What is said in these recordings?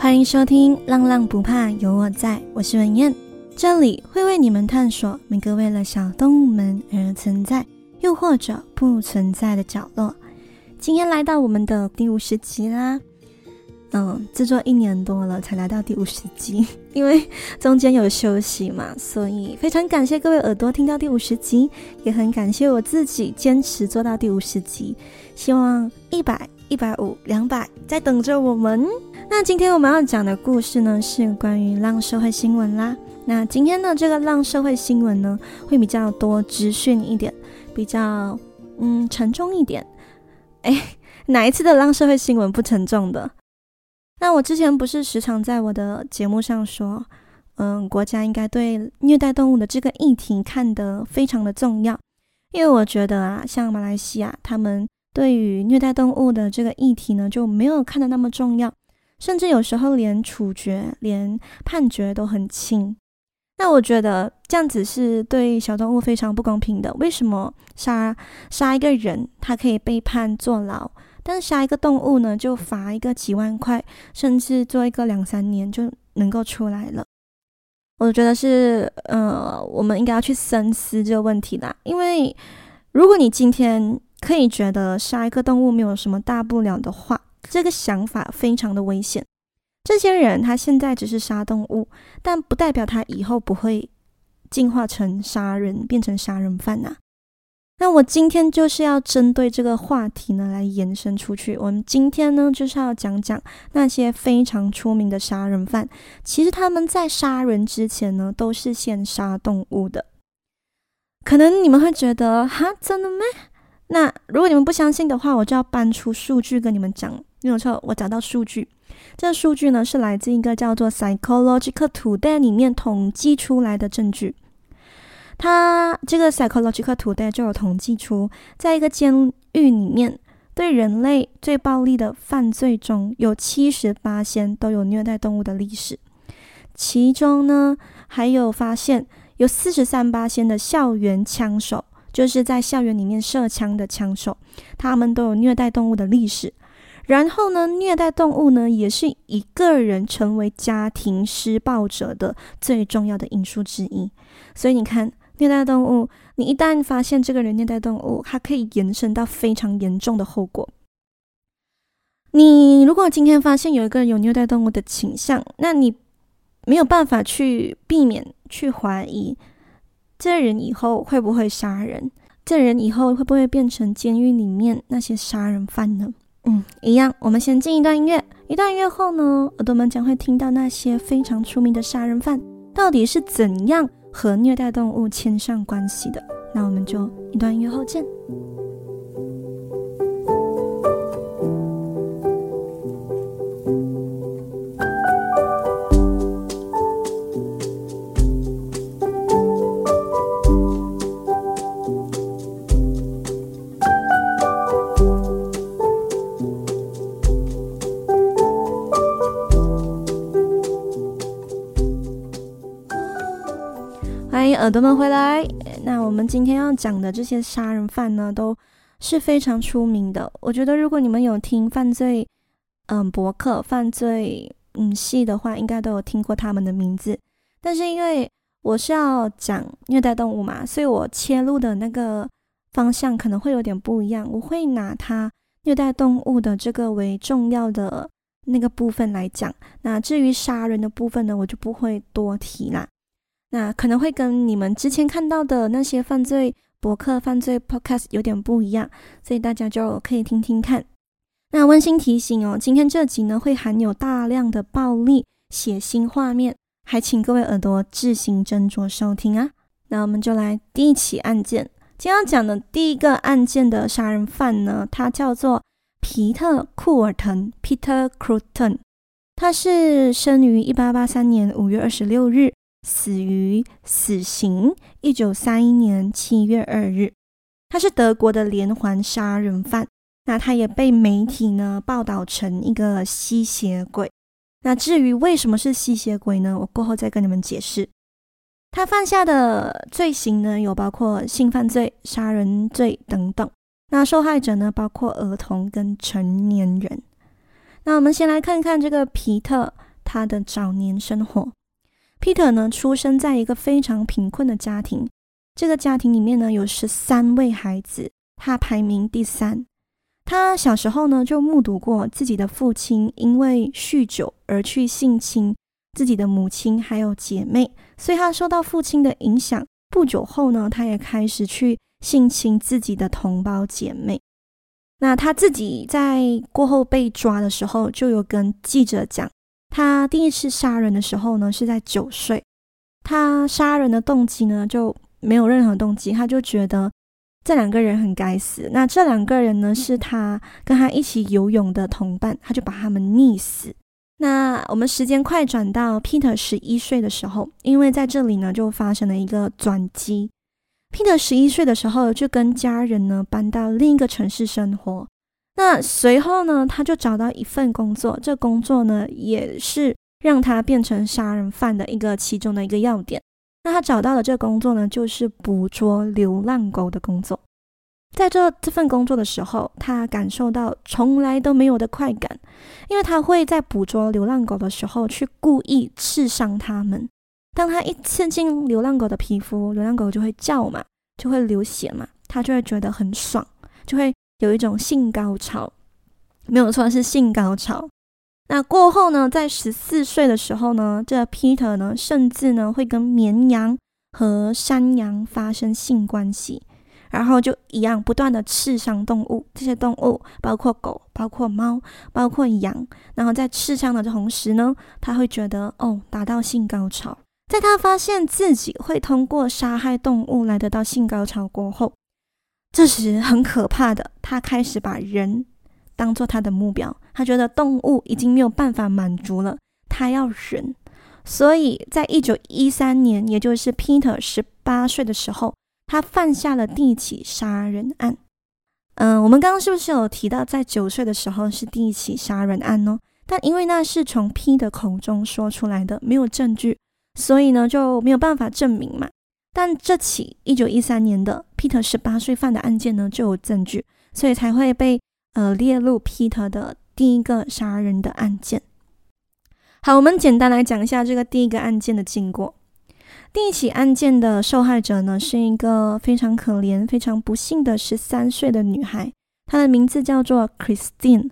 欢迎收听《浪浪不怕有我在》，我是文燕，这里会为你们探索每个为了小动物们而存在，又或者不存在的角落。今天来到我们的第五十集啦。嗯，制作一年多了才来到第五十集，因为中间有休息嘛，所以非常感谢各位耳朵听到第五十集，也很感谢我自己坚持做到第五十集。希望一百、一百五、两百在等着我们。那今天我们要讲的故事呢，是关于浪社会新闻啦。那今天的这个浪社会新闻呢，会比较多资讯一点，比较嗯沉重一点。哎，哪一次的浪社会新闻不沉重的？那我之前不是时常在我的节目上说，嗯，国家应该对虐待动物的这个议题看得非常的重要，因为我觉得啊，像马来西亚，他们对于虐待动物的这个议题呢，就没有看得那么重要，甚至有时候连处决、连判决都很轻。那我觉得这样子是对小动物非常不公平的。为什么杀杀一个人，他可以被判坐牢？但是杀一个动物呢，就罚一个几万块，甚至做一个两三年就能够出来了。我觉得是，呃，我们应该要去深思这个问题啦。因为如果你今天可以觉得杀一个动物没有什么大不了的话，这个想法非常的危险。这些人他现在只是杀动物，但不代表他以后不会进化成杀人，变成杀人犯呐。那我今天就是要针对这个话题呢，来延伸出去。我们今天呢，就是要讲讲那些非常出名的杀人犯。其实他们在杀人之前呢，都是先杀动物的。可能你们会觉得，哈，真的吗？那如果你们不相信的话，我就要搬出数据跟你们讲。没有错，我找到数据。这数据呢，是来自一个叫做 Psychological Today 里面统计出来的证据。他这个 Psychological Today 就有统计出，在一个监狱里面，对人类最暴力的犯罪中有七十八仙都有虐待动物的历史。其中呢，还有发现有四十三八仙的校园枪手，就是在校园里面射枪的枪手，他们都有虐待动物的历史。然后呢，虐待动物呢，也是一个人成为家庭施暴者的最重要的因素之一。所以你看。虐待动物，你一旦发现这个人虐待动物，它可以延伸到非常严重的后果。你如果今天发现有一个人有虐待动物的倾向，那你没有办法去避免、去怀疑这人以后会不会杀人，这人以后会不会变成监狱里面那些杀人犯呢？嗯，一样。我们先进一段音乐，一段音乐后呢，耳朵们将会听到那些非常出名的杀人犯到底是怎样。和虐待动物牵上关系的，那我们就一段音乐后见。耳朵们回来，那我们今天要讲的这些杀人犯呢，都是非常出名的。我觉得如果你们有听犯罪，嗯，博客犯罪，嗯，戏的话，应该都有听过他们的名字。但是因为我是要讲虐待动物嘛，所以我切入的那个方向可能会有点不一样。我会拿他虐待动物的这个为重要的那个部分来讲。那至于杀人的部分呢，我就不会多提啦。那可能会跟你们之前看到的那些犯罪博客、犯罪 podcast 有点不一样，所以大家就可以听听看。那温馨提醒哦，今天这集呢会含有大量的暴力、血腥画面，还请各位耳朵自行斟酌收听啊。那我们就来第一起案件，今天要讲的第一个案件的杀人犯呢，他叫做皮特·库尔滕 （Peter Krutten），他是生于一八八三年五月二十六日。死于死刑，一九三一年七月二日。他是德国的连环杀人犯，那他也被媒体呢报道成一个吸血鬼。那至于为什么是吸血鬼呢？我过后再跟你们解释。他犯下的罪行呢，有包括性犯罪、杀人罪等等。那受害者呢，包括儿童跟成年人。那我们先来看看这个皮特。他的早年生活。Peter 呢，出生在一个非常贫困的家庭，这个家庭里面呢有十三位孩子，他排名第三。他小时候呢就目睹过自己的父亲因为酗酒而去性侵自己的母亲还有姐妹，所以他受到父亲的影响。不久后呢，他也开始去性侵自己的同胞姐妹。那他自己在过后被抓的时候，就有跟记者讲，他第一次杀人的时候呢是在九岁。他杀人的动机呢就没有任何动机，他就觉得这两个人很该死。那这两个人呢是他跟他一起游泳的同伴，他就把他们溺死。那我们时间快转到 Peter 十一岁的时候，因为在这里呢就发生了一个转机。Peter 十一岁的时候，就跟家人呢搬到另一个城市生活。那随后呢，他就找到一份工作，这工作呢也是让他变成杀人犯的一个其中的一个要点。那他找到的这工作呢，就是捕捉流浪狗的工作。在这这份工作的时候，他感受到从来都没有的快感，因为他会在捕捉流浪狗的时候去故意刺伤它们。当他一刺进流浪狗的皮肤，流浪狗就会叫嘛，就会流血嘛，他就会觉得很爽，就会有一种性高潮。没有错，是性高潮。那过后呢，在十四岁的时候呢，这 Peter 呢，甚至呢会跟绵羊和山羊发生性关系，然后就一样不断的刺伤动物。这些动物包括狗、包括猫、包括羊。然后在刺伤的同时呢，他会觉得哦，达到性高潮。在他发现自己会通过杀害动物来得到性高潮过后，这时很可怕的，他开始把人当做他的目标。他觉得动物已经没有办法满足了，他要人。所以在一九一三年，也就是 Peter 十八岁的时候，他犯下了第一起杀人案。嗯、我们刚刚是不是有提到，在九岁的时候是第一起杀人案呢？但因为那是从 Peter 口中说出来的，没有证据。所以呢，就没有办法证明嘛。但这起一九一三年的 Peter 十八岁犯的案件呢，就有证据，所以才会被呃列入 Peter 的第一个杀人的案件。好，我们简单来讲一下这个第一个案件的经过。第一起案件的受害者呢，是一个非常可怜、非常不幸的十三岁的女孩，她的名字叫做 Christine。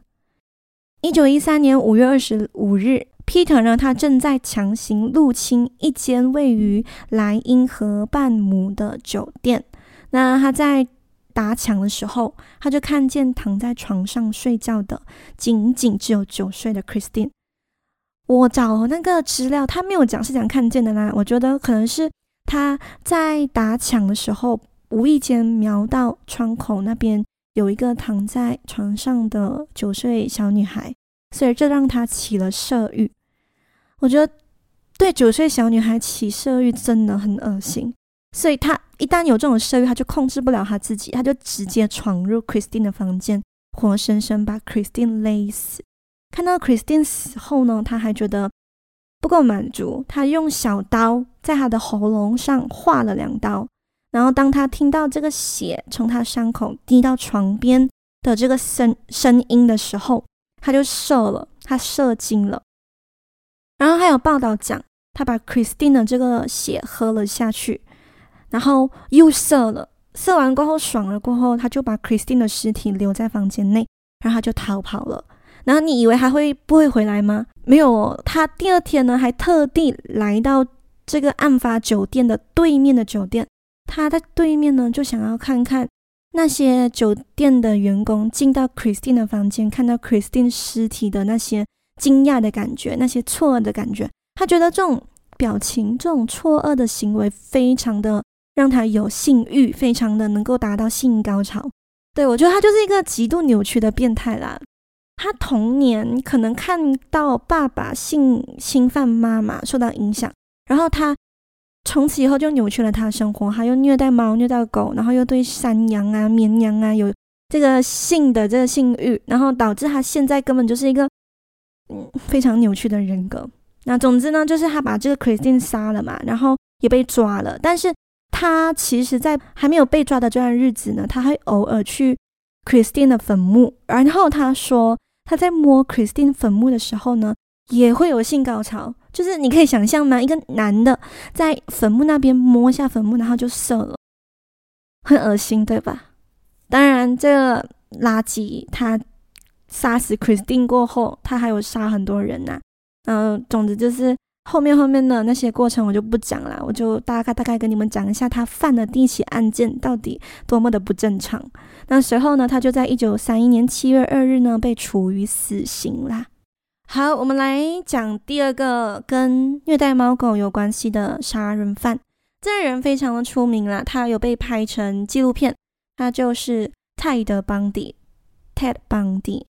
一九一三年五月二十五日。Peter 呢，他正在强行入侵一间位于莱茵河畔姆的酒店。那他在打抢的时候，他就看见躺在床上睡觉的仅仅只有九岁的 Christine。我找那个资料，他没有讲是怎样看见的啦。我觉得可能是他在打抢的时候，无意间瞄到窗口那边有一个躺在床上的九岁小女孩，所以这让他起了色欲。我觉得对九岁小女孩起色欲真的很恶心，所以他一旦有这种色欲，他就控制不了他自己，他就直接闯入 Christine 的房间，活生生把 Christine 勒死。看到 Christine 死后呢，他还觉得不够满足，他用小刀在她的喉咙上划了两刀，然后当他听到这个血从他伤口滴到床边的这个声声音的时候，他就射了，他射精了。然后还有报道讲，他把 Christine 的这个血喝了下去，然后又射了，射完过后爽了过后，他就把 Christine 的尸体留在房间内，然后他就逃跑了。然后你以为他会不会回来吗？没有，他第二天呢还特地来到这个案发酒店的对面的酒店，他在对面呢就想要看看那些酒店的员工进到 Christine 的房间，看到 Christine 尸体的那些。惊讶的感觉，那些错愕的感觉，他觉得这种表情、这种错愕的行为，非常的让他有性欲，非常的能够达到性高潮。对，我觉得他就是一个极度扭曲的变态啦。他童年可能看到爸爸性侵犯妈妈，受到影响，然后他从此以后就扭曲了他的生活，他又虐待猫、虐待狗，然后又对山羊啊、绵羊啊有这个性的这个性欲，然后导致他现在根本就是一个。嗯，非常扭曲的人格。那总之呢，就是他把这个 Christine 杀了嘛，然后也被抓了。但是他其实，在还没有被抓的这段日子呢，他还偶尔去 Christine 的坟墓。然后他说，他在摸 Christine 坟墓的时候呢，也会有性高潮，就是你可以想象吗？一个男的在坟墓那边摸一下坟墓，然后就射了，很恶心，对吧？当然，这个垃圾他杀死 Christine 过后，他还有杀很多人呐、嗯、呃，总之就是后面后面的那些过程我就不讲了，我就大概大概跟你们讲一下他犯的第一起案件到底多么的不正常。那随后呢，他就在一九三一年七月二日呢被处于死刑啦。好，我们来讲第二个跟虐待猫狗有关系的杀人犯。这个人非常的出名啦，他有被拍成纪录片，他就是泰德·邦迪 （Ted Bundy）。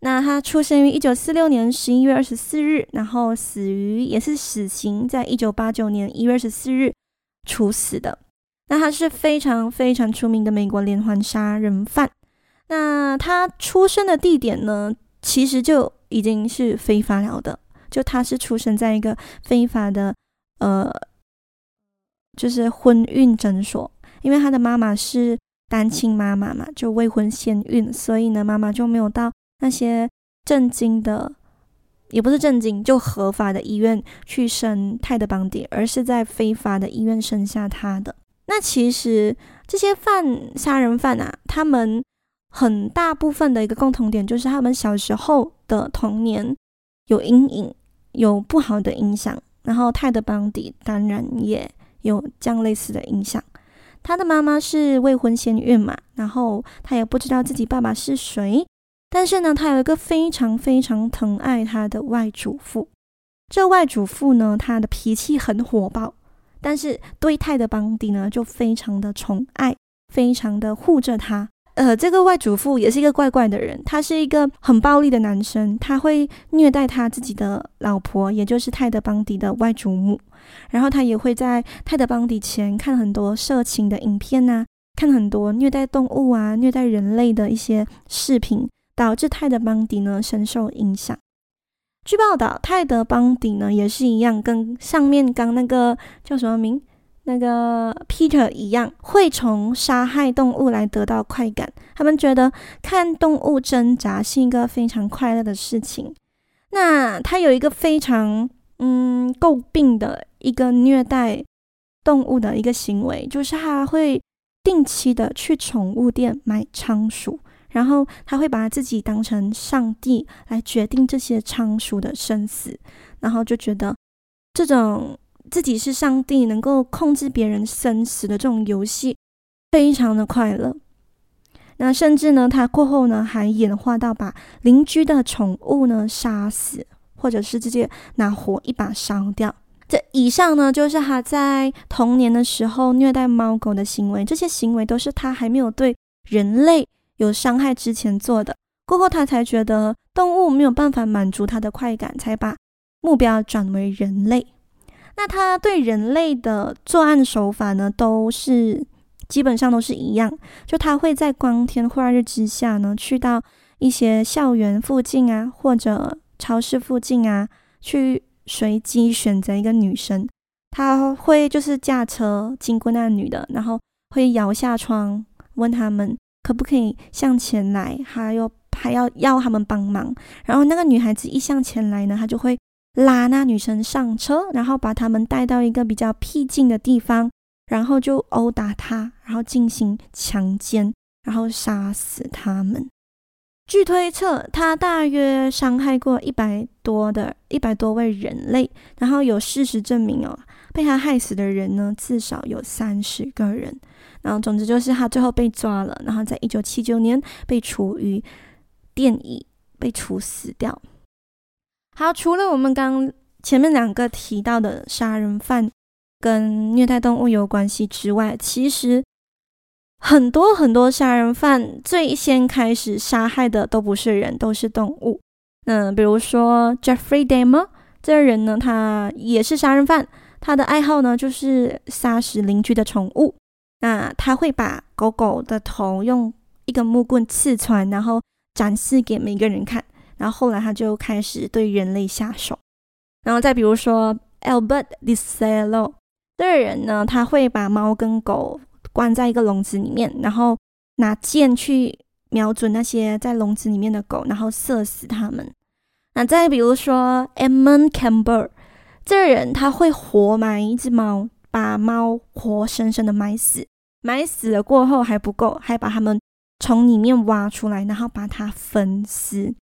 那他出生于一九四六年十一月二十四日，然后死于也是死刑，在一九八九年一月二十四日处死的。那他是非常非常出名的美国连环杀人犯。那他出生的地点呢，其实就已经是非法了的，就他是出生在一个非法的，呃，就是婚孕诊所，因为他的妈妈是单亲妈妈嘛，就未婚先孕，所以呢，妈妈就没有到那些正经的，也不是正经，就合法的医院去生泰德邦迪，而是在非法的医院生下他的。那其实这些犯杀人犯啊，他们。很大部分的一个共同点就是他们小时候的童年有阴影，有不好的影响。然后泰德·邦迪当然也有这样类似的影响。他的妈妈是未婚先孕嘛，然后他也不知道自己爸爸是谁。但是呢，他有一个非常非常疼爱他的外祖父。这外祖父呢，他的脾气很火爆，但是对泰德·邦迪呢就非常的宠爱，非常的护着他。呃，这个外祖父也是一个怪怪的人，他是一个很暴力的男生，他会虐待他自己的老婆，也就是泰德·邦迪的外祖母，然后他也会在泰德·邦迪前看很多色情的影片啊，看很多虐待动物啊、虐待人类的一些视频，导致泰德·邦迪呢深受影响。据报道，泰德·邦迪呢也是一样，跟上面刚那个叫什么名？那个 Peter 一样，会从杀害动物来得到快感。他们觉得看动物挣扎是一个非常快乐的事情。那他有一个非常嗯诟病的一个虐待动物的一个行为，就是他会定期的去宠物店买仓鼠，然后他会把自己当成上帝来决定这些仓鼠的生死，然后就觉得这种。自己是上帝，能够控制别人生死的这种游戏，非常的快乐。那甚至呢，他过后呢还演化到把邻居的宠物呢杀死，或者是直接拿火一把烧掉。这以上呢，就是他在童年的时候虐待猫狗的行为。这些行为都是他还没有对人类有伤害之前做的。过后他才觉得动物没有办法满足他的快感，才把目标转为人类。那他对人类的作案手法呢，都是基本上都是一样，就他会在光天化日之下呢，去到一些校园附近啊，或者超市附近啊，去随机选择一个女生，他会就是驾车经过那女的，然后会摇下窗问他们可不可以向前来，还有还要要他们帮忙，然后那个女孩子一向前来呢，他就会。拉那女生上车，然后把他们带到一个比较僻静的地方，然后就殴打她，然后进行强奸，然后杀死他们。据推测，他大约伤害过一百多的一百多位人类，然后有事实证明哦，被他害死的人呢，至少有三十个人。然后总之就是他最后被抓了，然后在一九七九年被处于电椅，被处死掉。好，除了我们刚前面两个提到的杀人犯跟虐待动物有关系之外，其实很多很多杀人犯最先开始杀害的都不是人，都是动物。嗯，比如说 Jeffrey Dahmer 这个人呢，他也是杀人犯，他的爱好呢就是杀死邻居的宠物。那他会把狗狗的头用一根木棍刺穿，然后展示给每个人看。然后后来他就开始对人类下手，然后再比如说 Albert DeCello 这个人呢，他会把猫跟狗关在一个笼子里面，然后拿箭去瞄准那些在笼子里面的狗，然后射死它们。那再比如说 Edmund Kemper，这个人他会活埋一只猫，把猫活生生的埋死，埋死了过后还不够，还把它们从里面挖出来，然后把它分尸。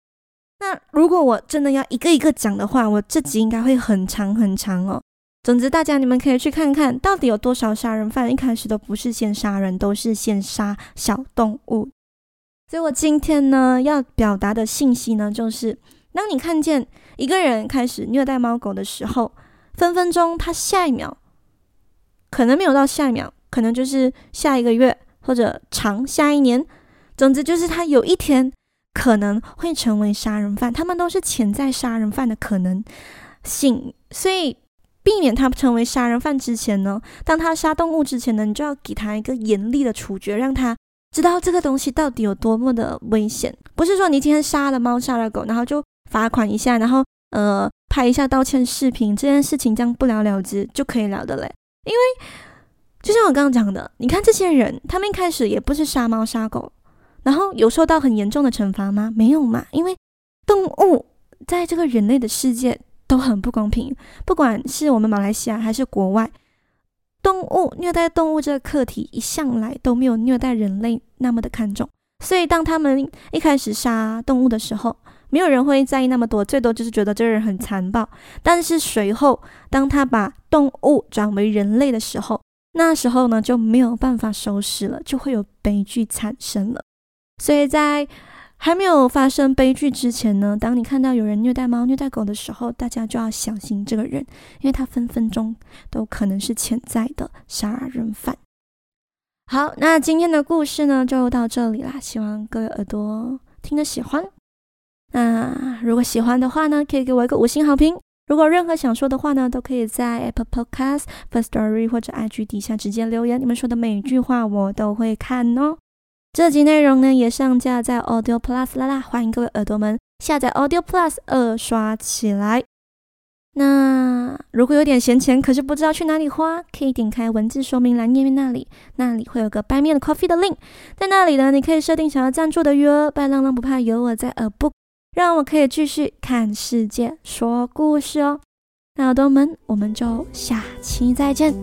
那如果我真的要一个一个讲的话，我这集应该会很长很长哦。总之，大家你们可以去看看到底有多少杀人犯一开始都不是先杀人，都是先杀小动物。所以我今天呢要表达的信息呢，就是。当你看见一个人开始虐待猫狗的时候，分分钟他下一秒可能没有到下一秒，可能就是下一个月或者长下一年，总之就是他有一天可能会成为杀人犯。他们都是潜在杀人犯的可能性，所以避免他成为杀人犯之前呢，当他杀动物之前呢，你就要给他一个严厉的处决，让他知道这个东西到底有多么的危险。不是说你今天杀了猫杀了狗，然后就罚款一下，然后呃拍一下道歉视频，这件事情这样不了了之就可以了的嘞。因为就像我刚刚讲的，你看这些人，他们一开始也不是杀猫杀狗，然后有受到很严重的惩罚吗？没有嘛。因为动物在这个人类的世界都很不公平，不管是我们马来西亚还是国外，动物虐待动物这个课题一向来都没有虐待人类那么的看重，所以当他们一开始杀动物的时候，没有人会在意那么多，最多就是觉得这个人很残暴。但是随后，当他把动物转为人类的时候，那时候呢就没有办法收拾了，就会有悲剧产生了。所以在还没有发生悲剧之前呢，当你看到有人虐待猫、虐待狗的时候，大家就要小心这个人，因为他分分钟都可能是潜在的杀人犯。好，那今天的故事呢就到这里啦，希望各位耳朵听得喜欢。那如果喜欢的话呢，可以给我一个五星好评。如果任何想说的话呢，都可以在 Apple Podcast、Firstory 或者 IG 底下直接留言。你们说的每一句话我都会看哦。这集内容呢也上架在 Audio Plus 啦啦，欢迎各位耳朵们下载 Audio Plus 二刷起来。那如果有点闲钱，可是不知道去哪里花，可以点开文字说明栏页面那里，那里会有个 Buy Me a Coffee 的 link，在那里呢，你可以设定想要赞助的余额。白浪浪不怕有我在，耳不。让我可以继续看世界、说故事哦，那耳朵们，我们就下期再见，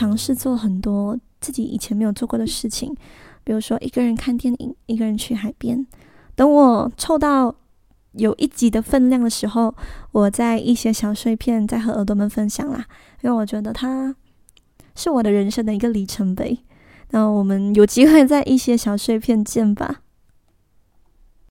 尝试做很多自己以前没有做过的事情，比如说一个人看电影，一个人去海边。等我凑到有一集的分量的时候，我在一些小碎片再和耳朵们分享啦，因为我觉得它是我的人生的一个里程碑。那我们有机会在一些小碎片见吧。